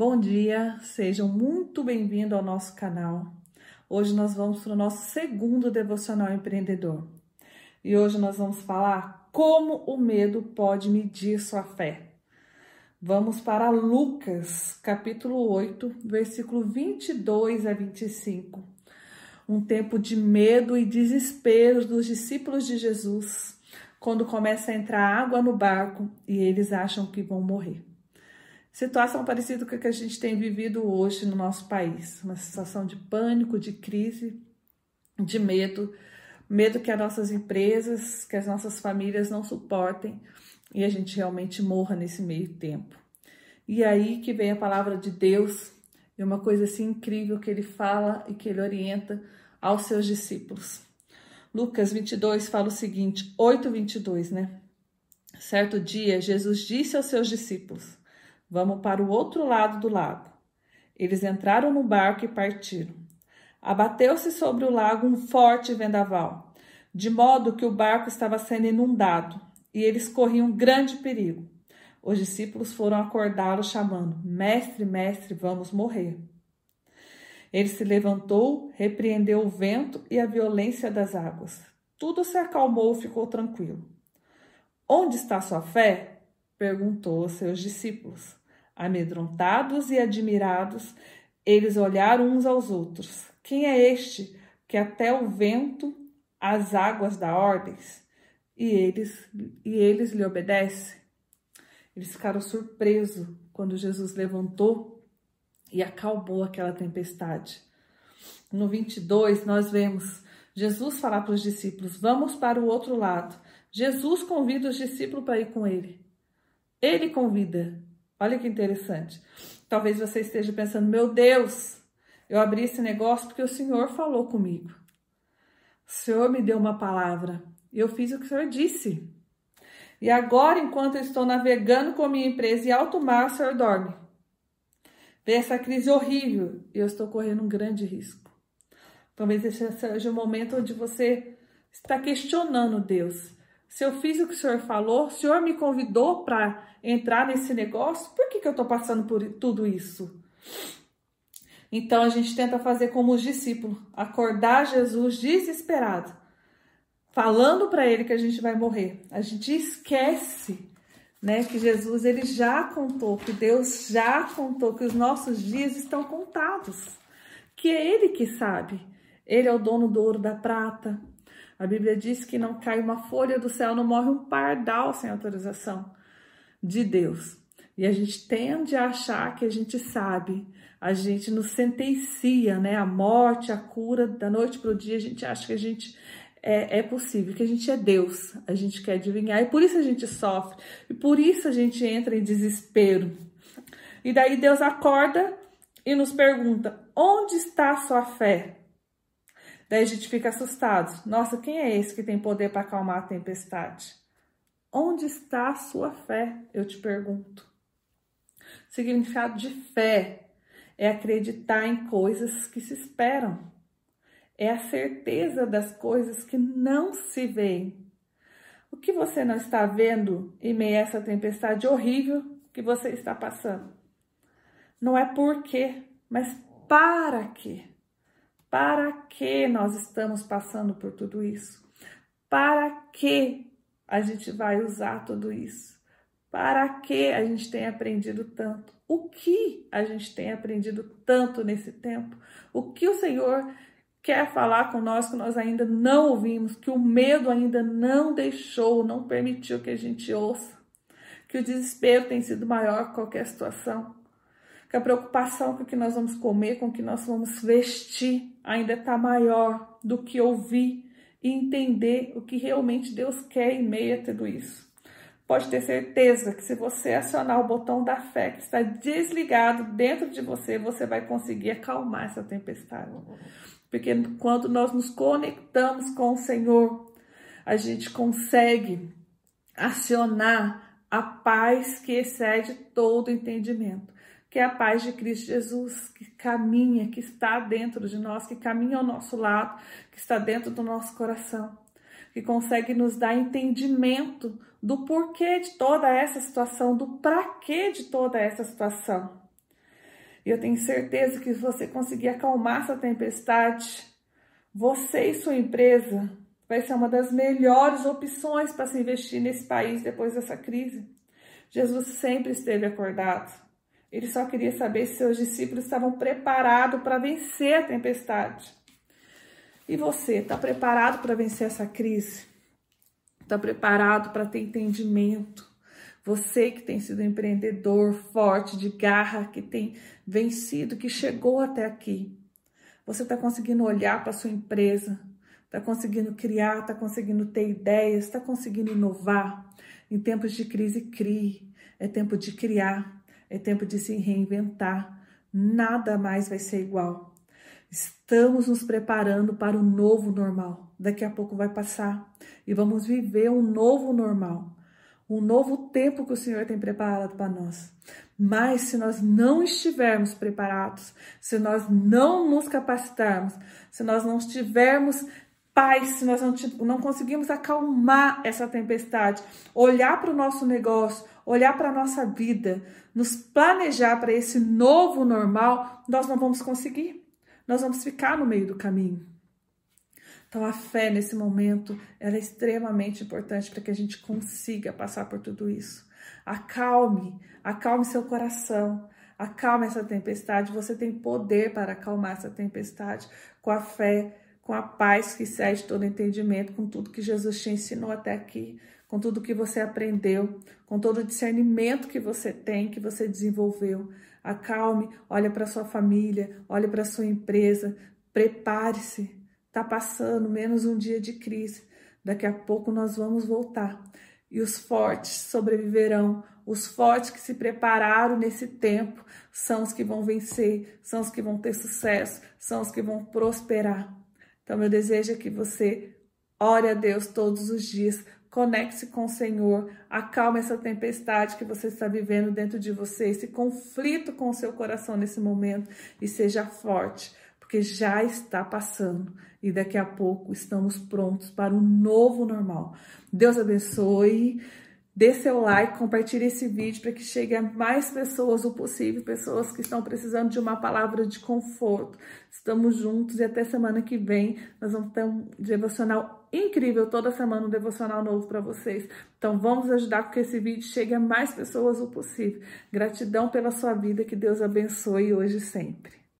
Bom dia, sejam muito bem-vindos ao nosso canal. Hoje nós vamos para o nosso segundo devocional empreendedor. E hoje nós vamos falar como o medo pode medir sua fé. Vamos para Lucas, capítulo 8, versículo 22 a 25. Um tempo de medo e desespero dos discípulos de Jesus, quando começa a entrar água no barco e eles acham que vão morrer. Situação parecida com a que a gente tem vivido hoje no nosso país, uma situação de pânico, de crise, de medo, medo que as nossas empresas, que as nossas famílias não suportem e a gente realmente morra nesse meio tempo. E aí que vem a palavra de Deus, é uma coisa assim incrível que ele fala e que ele orienta aos seus discípulos. Lucas 22 fala o seguinte, 8, 22, né? Certo dia, Jesus disse aos seus discípulos: Vamos para o outro lado do lago. Eles entraram no barco e partiram. Abateu-se sobre o lago um forte vendaval, de modo que o barco estava sendo inundado e eles corriam grande perigo. Os discípulos foram acordá-lo, chamando: Mestre, mestre, vamos morrer. Ele se levantou, repreendeu o vento e a violência das águas. Tudo se acalmou e ficou tranquilo. Onde está sua fé? perguntou aos seus discípulos. Amedrontados e admirados, eles olharam uns aos outros. Quem é este que até o vento, as águas dá ordens? E eles, e eles lhe obedecem? Eles ficaram surpresos quando Jesus levantou e acalmou aquela tempestade. No 22, nós vemos Jesus falar para os discípulos: Vamos para o outro lado. Jesus convida os discípulos para ir com ele. Ele convida. Olha que interessante. Talvez você esteja pensando: meu Deus, eu abri esse negócio porque o Senhor falou comigo. O Senhor me deu uma palavra e eu fiz o que o Senhor disse. E agora, enquanto eu estou navegando com a minha empresa em alto mar, o Senhor dorme. Vê essa crise horrível e eu estou correndo um grande risco. Talvez esse seja o momento onde você está questionando Deus. Se eu fiz o que o Senhor falou, o Senhor me convidou para entrar nesse negócio, por que, que eu estou passando por tudo isso? Então a gente tenta fazer como os discípulos, acordar Jesus desesperado, falando para ele que a gente vai morrer. A gente esquece, né, que Jesus ele já contou, que Deus já contou que os nossos dias estão contados, que é ele que sabe. Ele é o dono do ouro da prata, a Bíblia diz que não cai uma folha do céu, não morre um pardal sem autorização de Deus. E a gente tende a achar que a gente sabe, a gente nos sentencia, né? A morte, a cura, da noite para o dia, a gente acha que a gente é, é, possível, que a gente é Deus, a gente quer adivinhar, e por isso a gente sofre, e por isso a gente entra em desespero. E daí Deus acorda e nos pergunta: onde está a sua fé? Daí a gente fica assustado. Nossa, quem é esse que tem poder para acalmar a tempestade? Onde está a sua fé? Eu te pergunto. O significado de fé é acreditar em coisas que se esperam. É a certeza das coisas que não se veem. O que você não está vendo em meio a essa tempestade horrível que você está passando? Não é por quê, mas para quê? Para que nós estamos passando por tudo isso? Para que a gente vai usar tudo isso? Para que a gente tem aprendido tanto? O que a gente tem aprendido tanto nesse tempo? O que o Senhor quer falar com nós que nós ainda não ouvimos, que o medo ainda não deixou, não permitiu que a gente ouça? Que o desespero tem sido maior que qualquer situação? Que a preocupação com o que nós vamos comer, com o que nós vamos vestir, ainda está maior do que ouvir e entender o que realmente Deus quer em meio a tudo isso. Pode ter certeza que se você acionar o botão da fé que está desligado dentro de você, você vai conseguir acalmar essa tempestade. Porque quando nós nos conectamos com o Senhor, a gente consegue acionar a paz que excede todo entendimento que é a paz de Cristo Jesus, que caminha, que está dentro de nós, que caminha ao nosso lado, que está dentro do nosso coração, que consegue nos dar entendimento do porquê de toda essa situação, do para quê de toda essa situação. E eu tenho certeza que se você conseguir acalmar essa tempestade, você e sua empresa vai ser uma das melhores opções para se investir nesse país depois dessa crise. Jesus sempre esteve acordado. Ele só queria saber se seus discípulos estavam preparados para vencer a tempestade. E você, está preparado para vencer essa crise? Está preparado para ter entendimento? Você que tem sido empreendedor forte, de garra, que tem vencido, que chegou até aqui. Você está conseguindo olhar para sua empresa, está conseguindo criar, está conseguindo ter ideias, está conseguindo inovar. Em tempos de crise, crie. É tempo de criar, é tempo de se reinventar. Nada mais vai ser igual. Estamos nos preparando para o novo normal. Daqui a pouco vai passar e vamos viver um novo normal, um novo tempo que o Senhor tem preparado para nós. Mas se nós não estivermos preparados, se nós não nos capacitarmos, se nós não estivermos paz, se nós não, não conseguimos acalmar essa tempestade, olhar para o nosso negócio, olhar para a nossa vida, nos planejar para esse novo normal, nós não vamos conseguir nós vamos ficar no meio do caminho. Então, a fé nesse momento é extremamente importante para que a gente consiga passar por tudo isso. Acalme, acalme seu coração, acalme essa tempestade. Você tem poder para acalmar essa tempestade com a fé, com a paz que cede todo entendimento, com tudo que Jesus te ensinou até aqui, com tudo que você aprendeu, com todo o discernimento que você tem, que você desenvolveu. Acalme, olha para sua família, olha para sua empresa, prepare-se. Está passando menos um dia de crise. Daqui a pouco nós vamos voltar. E os fortes sobreviverão. Os fortes que se prepararam nesse tempo são os que vão vencer, são os que vão ter sucesso, são os que vão prosperar. Então, meu desejo é que você ore a Deus todos os dias, Conecte-se com o Senhor, acalme essa tempestade que você está vivendo dentro de você, esse conflito com o seu coração nesse momento e seja forte, porque já está passando e daqui a pouco estamos prontos para um novo normal. Deus abençoe. Dê seu like, compartilhe esse vídeo para que chegue a mais pessoas o possível, pessoas que estão precisando de uma palavra de conforto. Estamos juntos e até semana que vem nós vamos ter um devocional incrível, toda semana um devocional novo para vocês. Então vamos ajudar com que esse vídeo chegue a mais pessoas o possível. Gratidão pela sua vida, que Deus abençoe hoje e sempre.